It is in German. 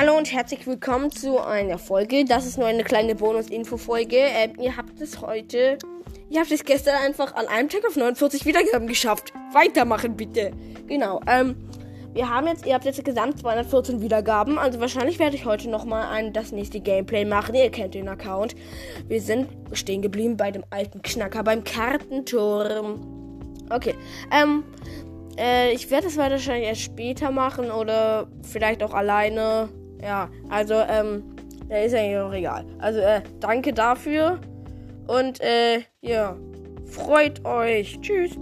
Hallo und herzlich willkommen zu einer Folge. Das ist nur eine kleine Bonus-Info-Folge. Ähm, ihr habt es heute, ihr habt es gestern einfach an einem Tag auf 49 Wiedergaben geschafft. Weitermachen bitte. Genau. Ähm, wir haben jetzt, ihr habt jetzt gesamt 214 Wiedergaben. Also wahrscheinlich werde ich heute nochmal das nächste Gameplay machen. Ihr kennt den Account. Wir sind stehen geblieben bei dem alten Knacker beim Kartenturm. Okay. Ähm, äh, ich werde es wahrscheinlich erst später machen oder vielleicht auch alleine. Ja, also, ähm, der ist eigentlich auch egal. Also, äh, danke dafür. Und, äh, ja, freut euch. Tschüss.